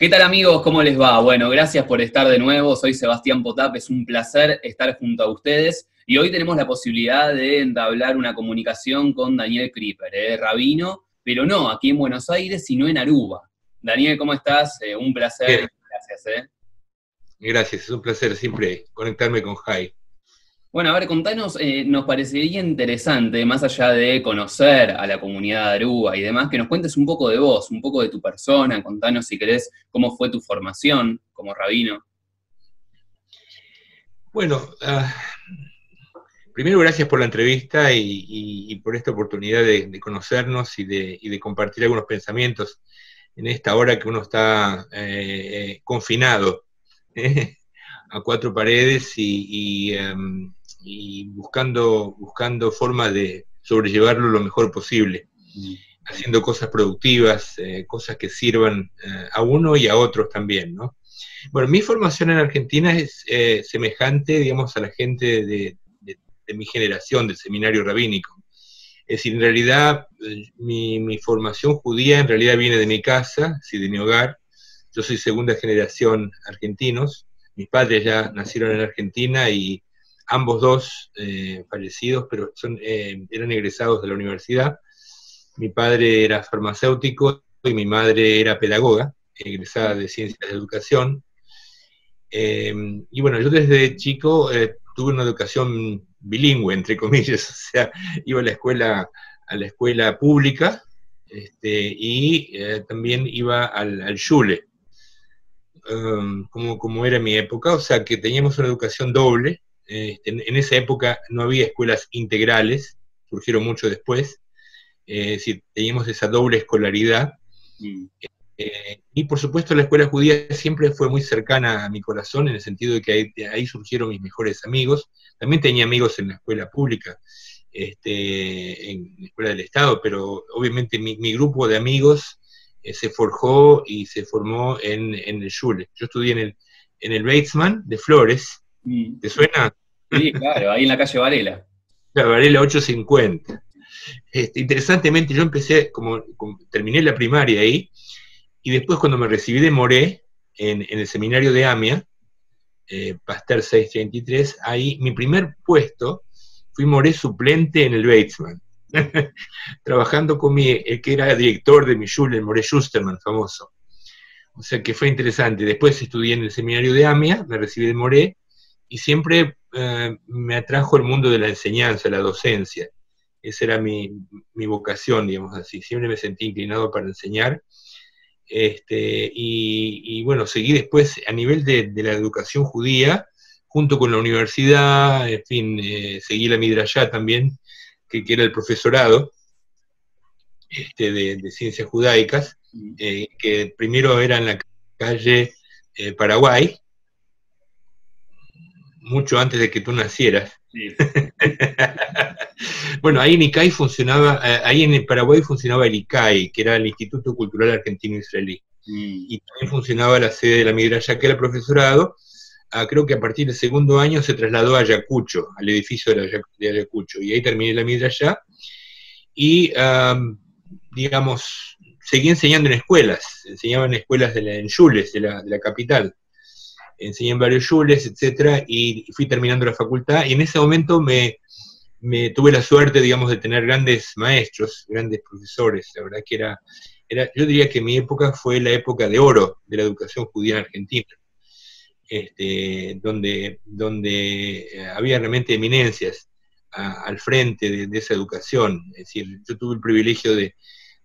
¿Qué tal amigos? ¿Cómo les va? Bueno, gracias por estar de nuevo. Soy Sebastián Potap, es un placer estar junto a ustedes. Y hoy tenemos la posibilidad de entablar una comunicación con Daniel Krieper, ¿eh? rabino, pero no aquí en Buenos Aires, sino en Aruba. Daniel, ¿cómo estás? Eh, un placer. Gracias. ¿eh? Gracias, es un placer siempre conectarme con Jai. Bueno, a ver, contanos, eh, nos parecería interesante, más allá de conocer a la comunidad de Aruba y demás, que nos cuentes un poco de vos, un poco de tu persona, contanos si querés cómo fue tu formación como rabino. Bueno, ah, primero gracias por la entrevista y, por esta oportunidad de, conocernos y de, compartir algunos pensamientos en esta hora que uno está eh, eh, confinado a cuatro paredes y, em, y buscando, buscando formas de sobrellevarlo lo mejor posible, haciendo cosas productivas, eh, cosas que sirvan eh, a uno y a otros también, ¿no? Bueno, mi formación en Argentina es eh, semejante, digamos, a la gente de, mi generación, del seminario rabínico. Es decir, en realidad, mi, mi, formación judía en realidad viene de mi casa, sí, de mi hogar. Yo soy segunda generación argentinos. Mis padres ya nacieron en Argentina y ambos dos eh, fallecidos, pero son, eh, eran egresados de la universidad. Mi padre era farmacéutico y mi madre era pedagoga, egresada de Ciencias de Educación. Eh, y bueno, yo desde chico tuve una educación bilingüe, entre comillas, o sea, iba a la escuela, a la escuela pública este, y también iba al, al Shule, um, como, como era mi época, o sea que teníamos una educación doble, este, en, esa época no había escuelas integrales, surgieron mucho después, eh, es decir, teníamos esa doble escolaridad. Mm. Eh, y por supuesto la escuela judía siempre fue muy cercana a mi corazón, en el sentido de que ahí, surgieron mis mejores amigos. También tenía amigos en la escuela pública, este, en la escuela del Estado, pero obviamente mi, grupo de amigos eh, se forjó y se formó en, el Schule. Yo estudié en el, en el Batesman de Flores. Mm. ¿Te suena? Sí, claro, ahí en la calle Varela. La Varela 850. Este, interesantemente, yo empecé, como, terminé la primaria ahí, y después cuando me recibí de Moré, en, el seminario de AMIA, eh, Pasteur 633, ahí mi primer puesto, fui Moré suplente en el Batesman, trabajando con mi, el que era director de mi Schule, el Moré Schusterman, famoso. O sea que fue interesante. Después estudié en el seminario de AMIA, me recibí de Moré, y siempre eh, me atrajo el mundo de la enseñanza, la docencia. Esa era mi, vocación, digamos así. Siempre me sentí inclinado para enseñar. Este, y, bueno, seguí después a nivel de, la educación judía, junto con la universidad, en fin, eh, seguí la Midrashá también, que, era el profesorado este, de, ciencias judaicas, eh, que primero era en la calle Paraguay, mucho antes de que tú nacieras. bueno, ahí en ICAI funcionaba, eh, ahí en Paraguay funcionaba el ICAI, que era el Instituto Cultural Argentino Israelí. Y también funcionaba la sede de la Midraya, que era profesorado. Ah, creo que a partir del segundo año se trasladó a Ayacucho, al edificio de, Ayacucho. Y ahí terminé la Midraya. Y, digamos, seguí enseñando en escuelas. Enseñaba en escuelas de la, en Yules, de la, de la capital enseñé en varios shules, etcétera, y fui terminando la facultad, y en ese momento me, tuve la suerte, digamos, de tener grandes maestros, grandes profesores, la verdad que era, era, yo diría que mi época fue la época de oro de la educación judía en Argentina, este, donde, donde eh, había realmente eminencias al frente de, esa educación, es decir, yo tuve el privilegio de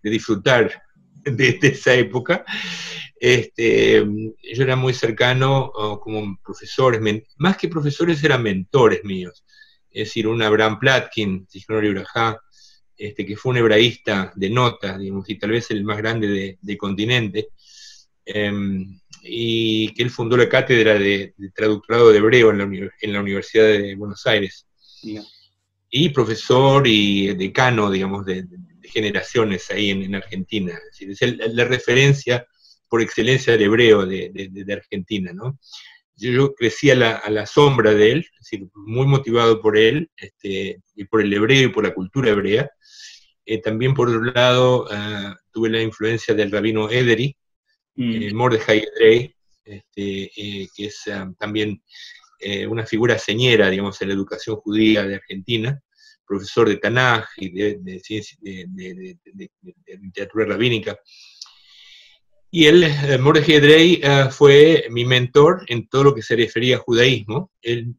disfrutar de, esa época, este, yo era muy cercano como profesores, más que profesores eran mentores míos. Es decir, un Abraham Platkin, este, que fue un hebraísta de nota, digamos, y tal vez el más grande del continente, em, y que él fundó la cátedra de, traductorado de hebreo en la, Universidad de Buenos Aires. Y profesor y decano, digamos, de, generaciones ahí en, Argentina. Es, la referencia por excelencia del hebreo de, Argentina. ¿no? Yo, crecí a la, sombra de él, es decir, muy motivado por él, este, y por el hebreo y por la cultura hebrea. Eh, también, por otro lado, ah, tuve la influencia del rabino Ederi, mm. Mordechai Edrei, este, que es también una figura señera, digamos, en la educación judía de Argentina, profesor de Tanaj y de, de, literatura rabínica. Y él, eh, Mordechai Drey, eh, fue mi mentor en todo lo que se refería a judaísmo. Él,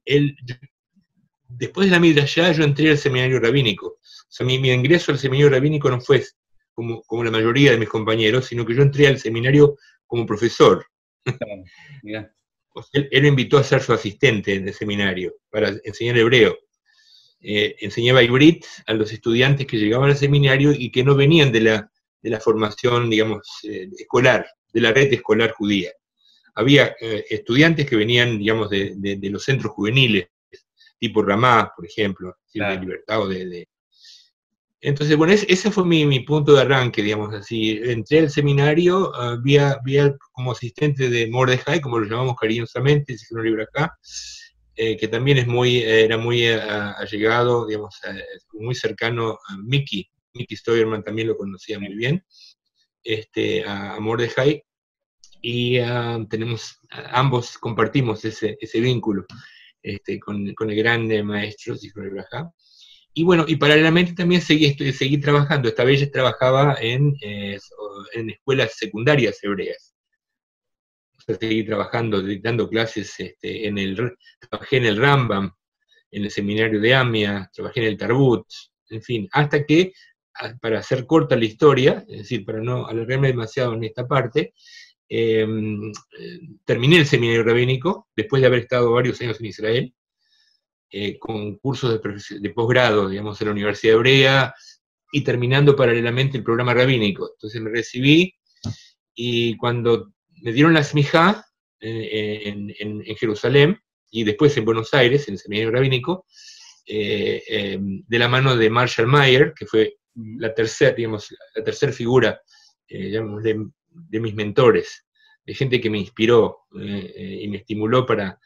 después de la Midrashá, yo entré al seminario rabínico. O sea, mi, ingreso al seminario rabínico no fue como, como, la mayoría de mis compañeros, sino que yo entré al seminario como profesor. él, él, me invitó a ser su asistente en el seminario para enseñar hebreo. Eh, enseñaba Ibrit a los estudiantes que llegaban al seminario y que no venían de la, de la formación, digamos, eh, escolar, de la red escolar judía. Había eh, estudiantes que venían, digamos, de, de, los centros juveniles, tipo Ramá, por ejemplo, de libertad o de, Entonces, bueno, ese fue mi, mi, punto de arranque, digamos así. Entré al seminario, uh, vi, como asistente de Mordejai, como lo llamamos cariñosamente, si no libro acá, eh, que también es muy, era muy eh, allegado, digamos, muy cercano a Mickey. Mickey Stoyerman también lo conocía muy bien, este, a, Mordejai, y ah, tenemos, ambos compartimos ese, ese vínculo este, con, con, el grande maestro Zichron Ibrahim. Y bueno, y paralelamente también seguí, seguí trabajando. Esta vez trabajaba en, eh, en escuelas secundarias hebreas seguí trabajando, dictando clases este, en el, trabajé en el Rambam, en el seminario de Amia, trabajé en el Tarbut, en fin, hasta que, para hacer corta la historia, es decir, para no alargarme demasiado en esta parte, em, terminé el seminario rabínico, después de haber estado varios años en Israel, eh, con cursos de, de posgrado, digamos, en la Universidad Hebrea, y terminando paralelamente el programa rabínico. Entonces me recibí, y cuando me dieron la smija eh, en, Jerusalén y después en Buenos Aires, en el seminario rabínico, eh, em, de la mano de Marshall Mayer, que fue la tercera, digamos, la tercera figura eh, de, mis mentores, de gente que me inspiró y me estimuló para,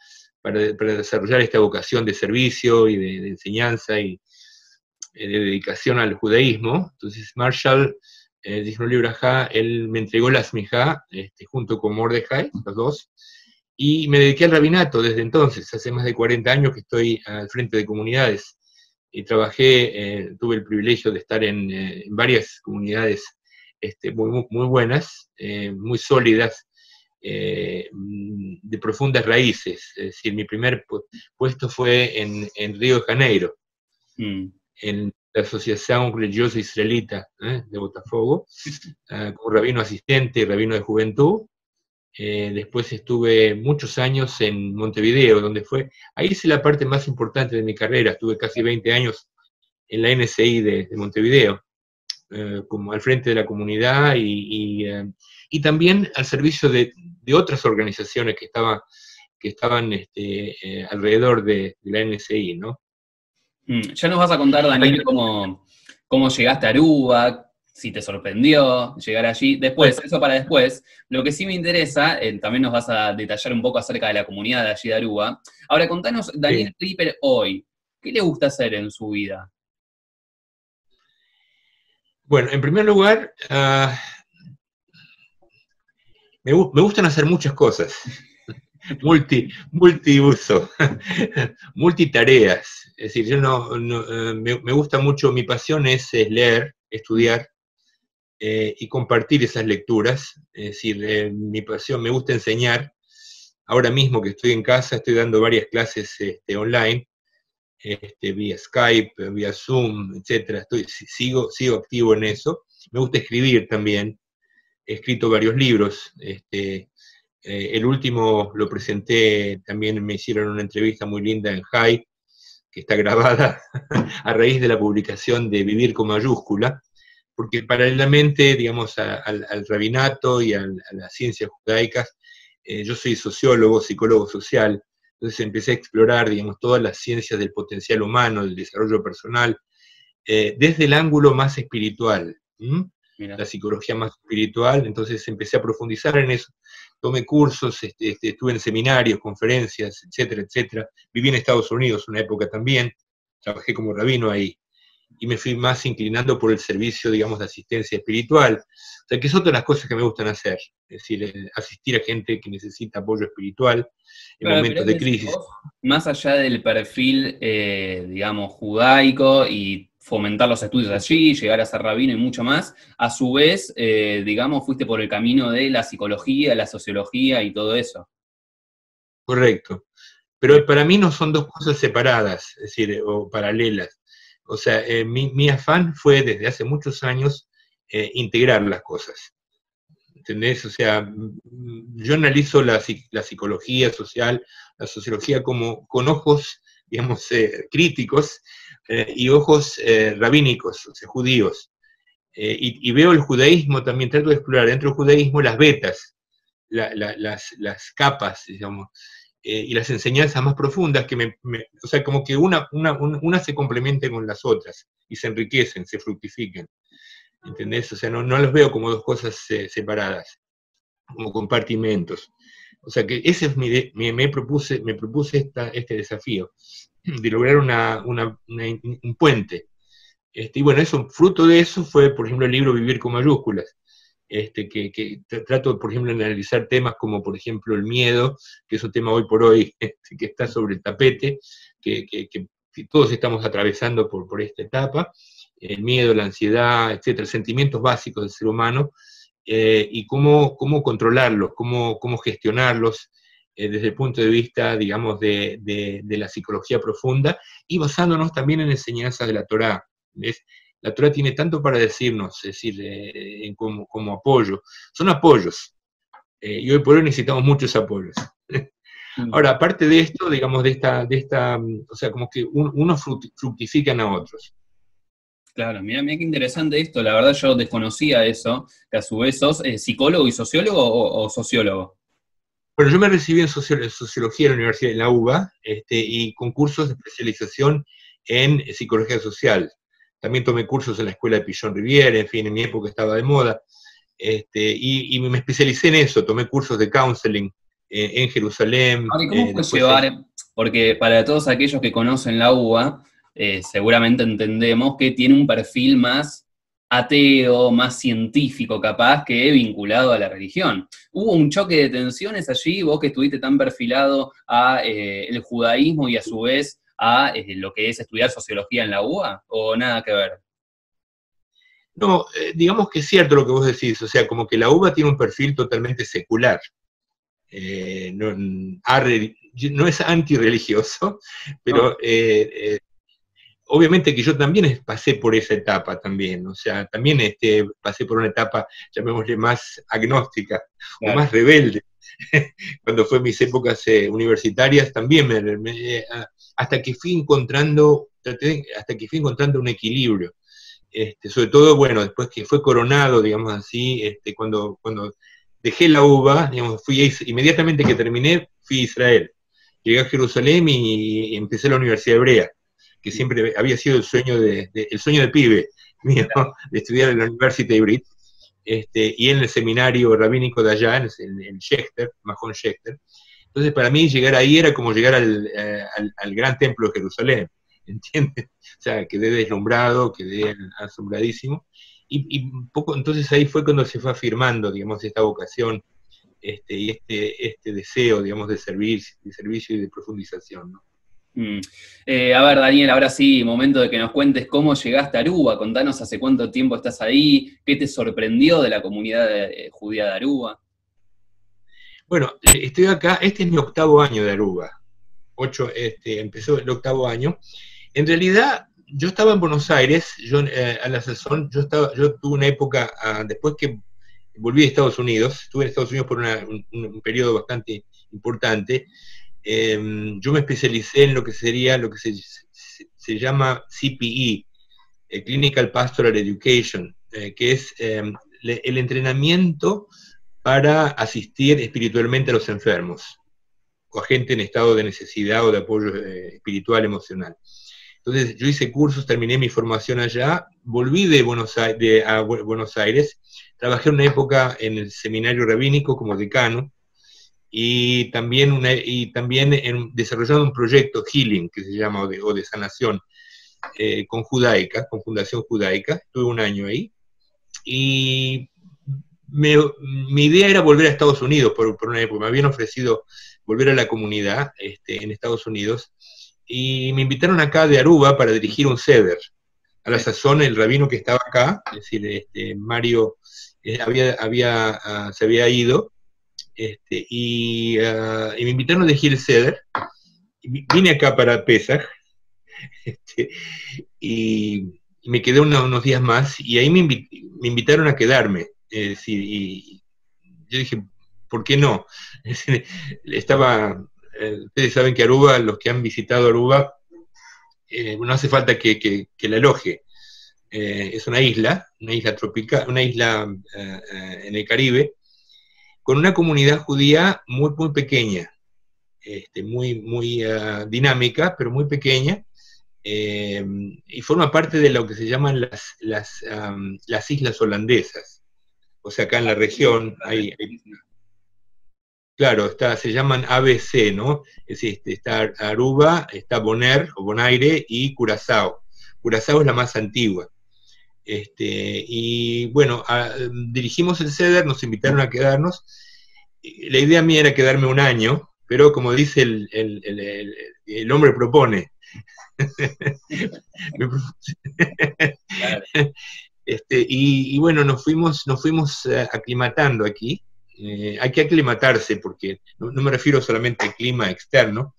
para, desarrollar esta vocación de servicio y de, enseñanza y de dedicación al judaísmo. Entonces Marshall eh, dijo libro él me entregó la smijá este, junto con Mordejai, los dos, y me dediqué al rabinato desde entonces, hace más de 40 años que estoy al frente de comunidades, y trabajé, eh, tuve el privilegio de estar en, eh, varias comunidades este, muy, muy, buenas, eh, muy sólidas, de profundas raíces, es decir, mi primer puesto fue en, en Río de Janeiro, mm. en la Asociación Religiosa Israelita ¿eh? de Botafogo, uh, como rabino asistente y rabino de juventud. Eh, después estuve muchos años en Montevideo, donde fue, ahí hice la parte más importante de mi carrera, estuve casi 20 años en la NSI de, Montevideo, eh, como al frente de la comunidad y, y, también al servicio de, de, otras organizaciones que, estaba, que estaban este, alrededor de, de la NSI, ¿no? Mm, ya nos vas a contar, Daniel, cómo, cómo llegaste a Aruba, si te sorprendió llegar allí. Después, eso para después. Lo que sí me interesa, eh, también nos vas a detallar un poco acerca de la comunidad de allí de Aruba. Ahora, contanos, Daniel Tripper hoy, ¿qué le gusta hacer en su vida? Bueno, en primer lugar, ah, me, me, gustan hacer muchas cosas. Multi, multiuso, multitareas. Es decir, yo no, eh, me, gusta mucho, mi pasión es, leer, estudiar eh, y compartir esas lecturas. Es decir, eh, mi pasión, me gusta enseñar. Ahora mismo que estoy en casa, estoy dando varias clases este, online, este, vía Skype, vía Zoom, etcétera. Estoy, sigo, sigo activo en eso. Me gusta escribir también. He escrito varios libros. Este, eh, el último lo presenté, también me hicieron una entrevista muy linda en High, que está grabada a raíz de la publicación de Vivir con mayúscula, porque paralelamente, digamos, al, rabinato y a las ciencias judaicas, eh, yo soy sociólogo, psicólogo social, entonces empecé a explorar, digamos, todas las ciencias del potencial humano, del desarrollo personal, eh, desde el ángulo más espiritual, la psicología más espiritual, entonces empecé a profundizar en eso tomé cursos, este, este, estuve en seminarios, conferencias, etcétera, etcétera. Viví en Estados Unidos una época también, trabajé como rabino ahí. y me fui más inclinando por el servicio, digamos, de asistencia espiritual. O sea, que es otra de las cosas que me gustan hacer, es decir, eh, asistir a gente que necesita apoyo espiritual en momentos de crisis. más allá del perfil, eh, digamos, judaico y fomentar los estudios allí, llegar a ser rabino y mucho más, a su vez, eh, digamos, fuiste por el camino de la psicología, la sociología y todo eso. Correcto. Pero para mí no son dos cosas separadas, es decir, o paralelas. O sea, eh, mi, afán fue desde hace muchos años eh, integrar las cosas. ¿Entendés? O sea, mm, yo analizo la, psicología social, la sociología como con ojos, digamos, eh, y ojos rabínicos, o sea, judíos. Y, veo el judaísmo, también trato de explorar dentro del judaísmo las vetas, las, las capas, digamos, eh, y las enseñanzas más profundas que me, o sea, como que una, una, se complemente con las otras y se enriquecen, se fructifiquen. ¿Entendés? O sea, no, no los veo como dos cosas eh, separadas, como compartimentos. O sea que ese es mi, me, propuse, me propuse esta, este desafío, de lograr una, un puente. Este, y bueno, eso, fruto de eso fue, por ejemplo, el libro Vivir con mayúsculas, este, que, trato, por ejemplo, de analizar temas como, por ejemplo, el miedo, que es un tema hoy por hoy este, que está sobre el tapete, que, todos estamos atravesando por, por esta etapa, el miedo, la ansiedad, etcétera, sentimientos básicos del ser humano, eh, y cómo, cómo controlarlos, cómo, cómo gestionarlos desde el punto de vista, digamos, de, de, la psicología profunda, y basándonos también en enseñanzas de la Torá. ¿ves? la Torah tiene tanto para decirnos, es decir, eh, como, apoyo. Son apoyos. Eh, y hoy por hoy necesitamos muchos apoyos. Mm. Ahora, aparte de esto, digamos, de esta, de esta o sea, como que unos fructifican a otros. Claro, mira, mira qué interesante esto. La verdad yo desconocía eso, que a su vez sos eh, psicólogo y sociólogo o, sociólogo. Bueno, yo me recibí en sociología en la Universidad de la UBA este, y con cursos de especialización en psicología social. También tomé cursos en la escuela de Pillon Riviere, en fin, en mi época estaba de moda. Este, y, me especialicé en eso, tomé cursos de counseling eh, en Jerusalén. ¿Cómo eh, fue llevar? Porque para todos aquellos que conocen la UBA, eh, seguramente entendemos que tiene un perfil más ateo, más científico capaz que vinculado a la religión. ¿Hubo un choque de tensiones allí, vos que estuviste tan perfilado a el judaísmo y a su vez a eh, lo que es estudiar sociología en la UA o nada que ver? No, eh, digamos que es cierto lo que vos decís, o sea, como que la UBA tiene un perfil totalmente secular. Eh, no, no, es antirreligioso, pero obviamente que yo también pasé por esa etapa también, o sea, también este, pasé por una etapa, llamémosle, más agnóstica o más rebelde. Cuando fue mis épocas universitarias también me, hasta que fui encontrando, hasta que fui encontrando un equilibrio. Este, sobre todo, bueno, después que fue coronado, digamos así, este, cuando, cuando dejé la uva, digamos, fui inmediatamente que terminé, fui a Israel. Llegué a Jerusalén y, empecé la Universidad Hebrea, que siempre había sido el sueño de, el sueño de pibe mío, de estudiar en la Universidad Hebrea, este, y en el seminario rabínico de allá, en en Schechter, Mahon Schechter, entonces, para mí llegar ahí era como llegar eh, al, gran templo de Jerusalén, ¿entiendes? O sea, quedé deslumbrado, quedé asombradísimo. Y, poco, entonces ahí fue cuando se fue afirmando, digamos, esta vocación este, y este, este deseo, digamos, de servir, de servicio y de profundización, ¿no? Mm. Eh, a ver, Daniel, ahora sí, momento de que nos cuentes cómo llegaste a Aruba. Contanos hace cuánto tiempo estás ahí, qué te sorprendió de la comunidad eh, judía de Aruba. Bueno, eh, estoy acá, este es mi octavo año de Aruba. Ocho, este, empezó el octavo año. En realidad, yo estaba en Buenos Aires, yo a la sazón, yo estaba, yo tuve una época, ah, después que volví a Estados Unidos, estuve en Estados Unidos por un, periodo bastante importante, em, yo me especialicé en lo que sería, lo que se, llama CPE, eh, Clinical Pastoral Education, que es em, el entrenamiento para asistir espiritualmente a los enfermos o a gente en estado de necesidad o de apoyo eh, espiritual, emocional. Entonces yo hice cursos, terminé mi formación allá, volví de Buenos Aires, a Buenos Aires, trabajé una época en el seminario rabínico como decano y también, una, y también en, desarrollando un proyecto Healing, que se llama, o de, sanación, eh, con Judaica, con Fundación Judaica, estuve un año ahí, y mi idea era volver a Estados Unidos por, una época, me habían ofrecido volver a la comunidad este, en Estados Unidos, y me invitaron acá de Aruba para dirigir un ceder. A la sazón, el rabino que estaba acá, es decir, este, Mario, eh, había, había, ah, se había ido, este, y, ah, y, me invitaron a dirigir el ceder. Vine acá para Pesach, este, y, me quedé unos días más, y ahí me, invitaron a quedarme. Y yo dije, ¿por qué no? estaba, eh, ustedes saben que Aruba, los que han visitado Aruba, eh, no hace falta que, que, la aloje. Eh, es una isla, una isla tropical, una isla en el Caribe, con una comunidad judía muy, muy pequeña, este, muy, muy dinámica, pero muy pequeña, y forma parte de lo que se llaman las, las, las islas holandesas. O sea, acá en la región hay, claro, está, se llaman ABC, ¿no? Es este, está Aruba, está Bonaire o Bonaire y Curazao. Curazao es la más antigua. Este, y bueno, dirigimos el CEDER, nos invitaron a quedarnos. La idea mía era quedarme un año, pero como dice el, el hombre propone. Este, y, bueno, nos fuimos, nos fuimos eh, aclimatando aquí. Eh, hay que aclimatarse porque no, me refiero solamente al clima externo,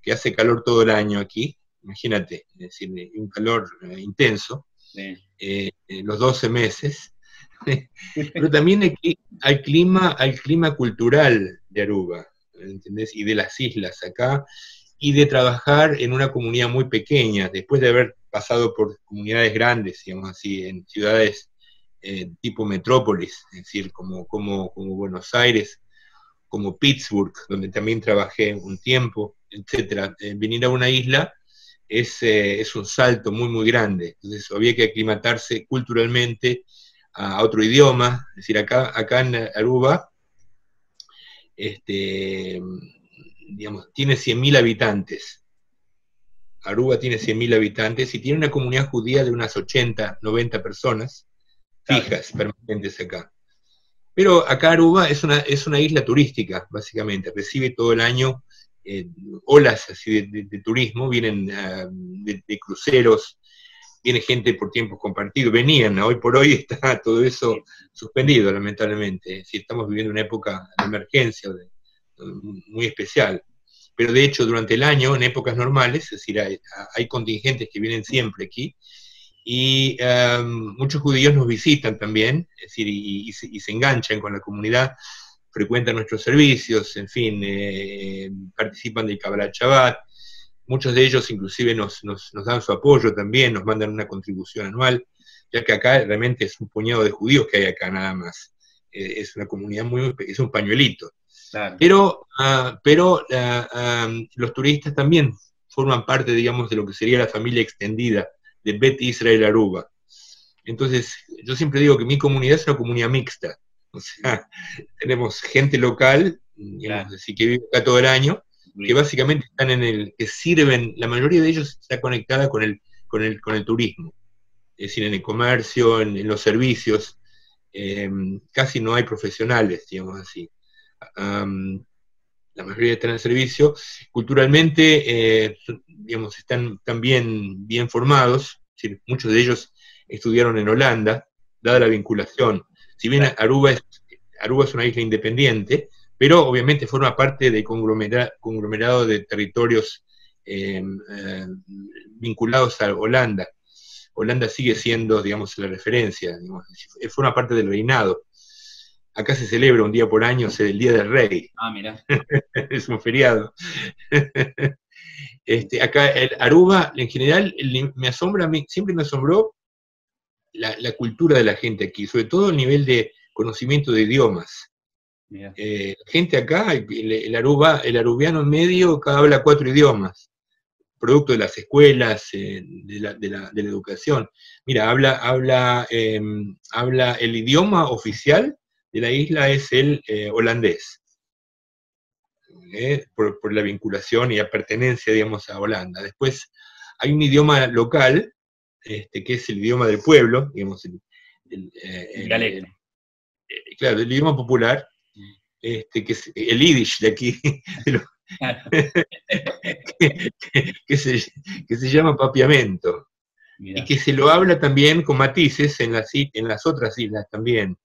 que hace calor todo el año aquí, imagínate, es decir, un calor eh, intenso, los 12 meses, pero también hay, clima, hay clima cultural de Aruba, ¿entendés? Y de las islas acá, y de trabajar en una comunidad muy pequeña, después de haber pasado por comunidades grandes, digamos así, en ciudades eh, tipo metrópolis, es decir, como, como, como, Buenos Aires, como Pittsburgh, donde también trabajé un tiempo, etc. Eh, venir a una isla es, eh, es, un salto muy, muy grande. Entonces había que aclimatarse culturalmente a, otro idioma, es decir, acá, acá en Aruba, este, digamos, tiene 100.000 habitantes. Aruba tiene 100.000 habitantes y tiene una comunidad judía de unas 80, 90 personas fijas, permanentes acá. Pero acá Aruba es una, es una isla turística, básicamente. Recibe todo el año eh, olas así de, turismo, vienen ah, de, cruceros, viene gente por tiempos compartidos, venían, hoy por hoy está todo eso suspendido, lamentablemente. Si estamos viviendo una época de emergencia, de, muy especial. Pero de hecho, durante el año, en épocas normales, es decir, hay, contingentes que vienen siempre aquí, y em, muchos judíos nos visitan también, es decir, y, se, enganchan con la comunidad, frecuentan nuestros servicios, en fin, eh, participan del Kabbalah Shabbat, muchos de ellos inclusive nos, nos, dan su apoyo también, nos mandan una contribución anual, ya que acá realmente es un puñado de judíos que hay acá nada más. Eh, es una comunidad muy, es un pañuelito. Pero, ah, pero ah, los turistas también forman parte, digamos, de lo que sería la familia extendida de Bet Israel Aruba. Entonces, yo siempre digo que mi comunidad es una comunidad mixta. O sea, tenemos gente local, así que vive acá todo el año, que básicamente están en el, que sirven, la mayoría de ellos está conectada con el, con el, con el turismo, es decir, en el comercio, en, los servicios, em, casi no hay profesionales, digamos así. La mayoría están en servicio, culturalmente, eh, digamos, están también bien formados, muchos de ellos estudiaron en Holanda, dada la vinculación. Si bien Aruba es, Aruba es una isla independiente, pero obviamente forma parte del conglomerado de territorios em, em, vinculados a Holanda. Holanda sigue siendo, digamos, la referencia, forma parte del reinado. Acá se celebra un día por año, es el Día del Rey. Ah, mira. es un feriado. este, acá el Aruba, en general, me asombra, siempre me asombró la, cultura de la gente aquí, sobre todo el nivel de conocimiento de idiomas. Eh, la gente acá, el, Aruba, el arubiano medio, cada habla cuatro idiomas, producto de las escuelas, eh, de, la, de, la, educación. Mira, habla, habla, em, habla el idioma oficial de la isla es el eh, holandés, ¿eh? por, la vinculación y la pertenencia, digamos, a Holanda. Después hay un idioma local, este, que es el idioma del pueblo, digamos, el, eh, claro, el idioma popular, este, que es el yiddish de aquí, que, se, llama papiamento, y que se lo habla también con matices en las, en las otras islas también.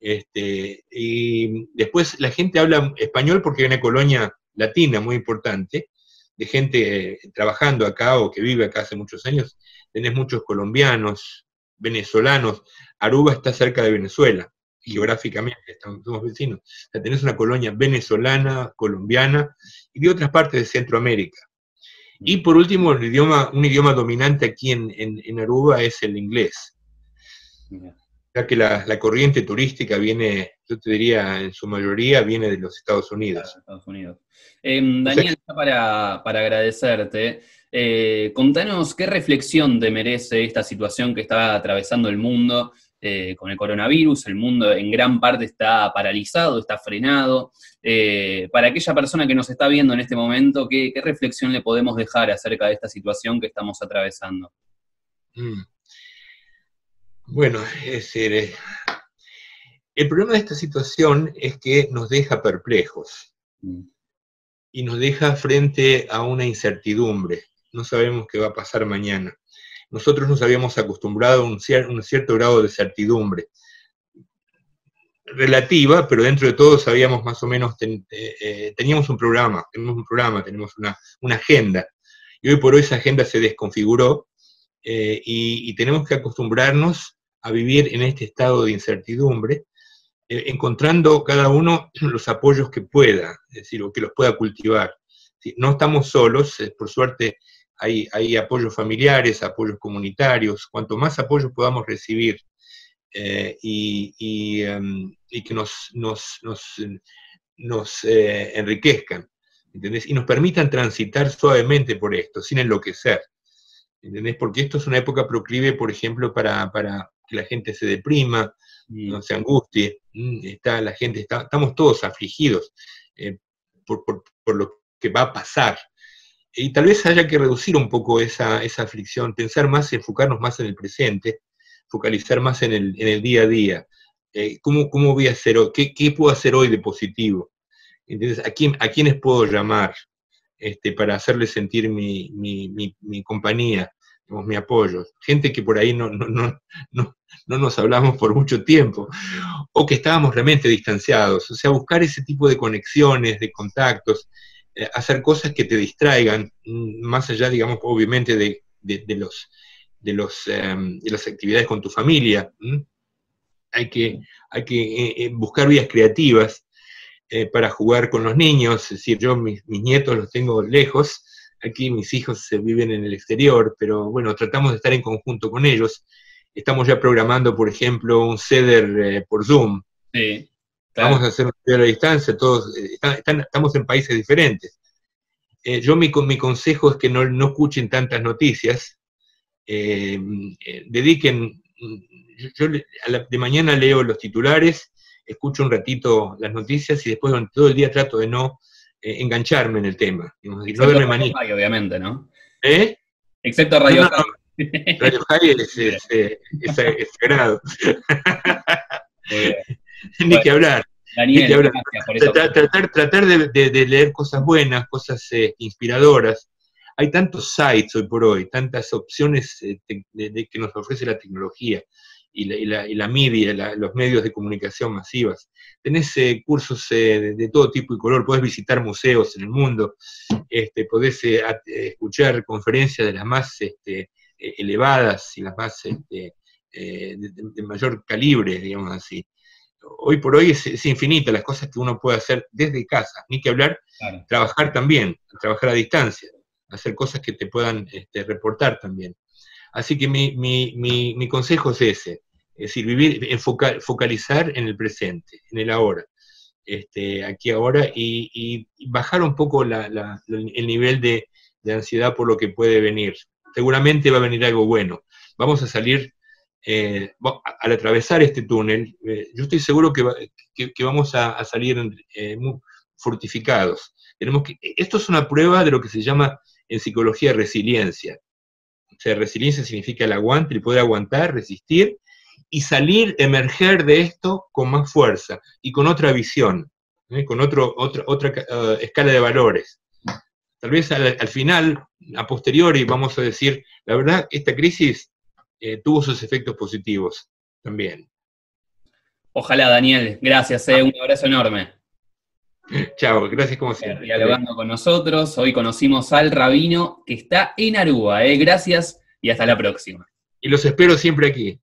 Este, y después la gente habla español porque hay una colonia latina muy importante, de gente eh, trabajando acá o que vive acá hace muchos años. Tenés muchos colombianos, venezolanos. Aruba está cerca de Venezuela, geográficamente, estamos, somos vecinos. O tenés una colonia venezolana, colombiana y de otras partes de Centroamérica. Y por último, el idioma, un idioma dominante aquí en, Aruba es el inglés ya que la, corriente turística viene, yo te diría, en su mayoría viene de los Estados Unidos. Estados Unidos. Em, Daniel, para, agradecerte, eh, contanos qué reflexión te merece esta situación que está atravesando el mundo eh, con el coronavirus. El mundo en gran parte está paralizado, está frenado. Eh, para aquella persona que nos está viendo en este momento, ¿qué, reflexión le podemos dejar acerca de esta situación que estamos atravesando? Mm. Bueno, es decir, eh, el problema de esta situación es que nos deja perplejos mm. y nos deja frente a una incertidumbre. No sabemos qué va a pasar mañana. Nosotros nos habíamos acostumbrado a un, cierto grado de certidumbre relativa, pero dentro de todo sabíamos más o menos, eh, teníamos un programa, tenemos un programa, tenemos una, agenda. Y hoy por hoy esa agenda se desconfiguró eh, y, tenemos que acostumbrarnos a vivir en este estado de incertidumbre, eh, encontrando cada uno los apoyos que pueda, es decir, o que los pueda cultivar. No estamos solos, eh, por suerte hay, hay, apoyos familiares, apoyos comunitarios, cuanto más apoyos podamos recibir eh, y, em, y, que nos, nos, nos, enriquezcan, ¿entendés? Y nos permitan transitar suavemente por esto, sin enloquecer. Porque esto es una época proclive, por ejemplo, para, para, que la gente se deprima, mm. no se angustie, mm, está, la gente está, estamos todos afligidos eh, por, lo que va a pasar. Y tal vez haya que reducir un poco esa, aflicción, pensar más, enfocarnos más en el presente, focalizar más en el, día a día. Eh, ¿cómo, voy a hacer hoy? ¿Qué, puedo hacer hoy de positivo? Entonces, ¿a, quién, ¿a quiénes puedo llamar este, para hacerles sentir mi, mi compañía? Mi apoyo, gente que por ahí no, no, no, no, nos hablamos por mucho tiempo, o que estábamos realmente distanciados, o sea, buscar ese tipo de conexiones, de contactos, eh, hacer cosas que te distraigan, mm, más allá, digamos, obviamente de, los, de, los, em, de las actividades con tu familia. Hay que, hay que eh, eh, buscar vías creativas para jugar con los niños, es decir, yo mis, mis nietos los tengo lejos, Aquí mis hijos se viven en el exterior, pero bueno, tratamos de estar en conjunto con ellos. Estamos ya programando, por ejemplo, un CEDER eh, por Zoom. Sí, Vamos a hacer un CEDER a distancia, todos eh, estamos en países diferentes. Eh, yo mi, mi consejo es que no, no escuchen tantas noticias, dediquen, yo de mañana leo los titulares, escucho un ratito las noticias y después todo el día trato de no engancharme en el tema. no verme manía. obviamente, ¿no? ¿Eh? Excepto Radio Radio High es, es, sagrado. Ni que hablar. Daniel, Tratar, tratar de, leer cosas buenas, cosas eh, inspiradoras. Hay tantos sites hoy por hoy, tantas opciones eh, de, que nos ofrece la tecnología y la, media, los medios de comunicación masivas. Tenés eh, cursos eh, de, todo tipo y color, podés visitar museos en el mundo, este, podés eh, escuchar conferencias de las más este, elevadas y las más este, de, mayor calibre, digamos así. Hoy por hoy es, infinita las cosas que uno puede hacer desde casa, ni que hablar, trabajar también, trabajar a distancia, hacer cosas que te puedan este, reportar también. Así que mi, mi, mi, consejo es ese, es decir, vivir, enfocar, focalizar en el presente, en el ahora, este, aquí ahora, y, bajar un poco el nivel de, ansiedad por lo que puede venir. Seguramente va a venir algo bueno. Vamos a salir, eh, al atravesar este túnel, eh, yo estoy seguro que, que, vamos a, salir eh, fortificados. Tenemos que, esto es una prueba de lo que se llama en psicología resiliencia sea, resiliencia significa el aguante, el poder aguantar, resistir y salir, emerger de esto con más fuerza y con otra visión, ¿eh? con otro, otra, otra eh, escala de valores. Tal vez al, final, a posteriori, vamos a decir, la verdad, esta crisis eh, tuvo sus efectos positivos también. Ojalá, Daniel. Gracias, un abrazo enorme. Chao, gracias como siempre. Dialogando con nosotros, hoy conocimos al rabino que está en Aruba. Gracias y hasta la próxima. Y los espero siempre aquí.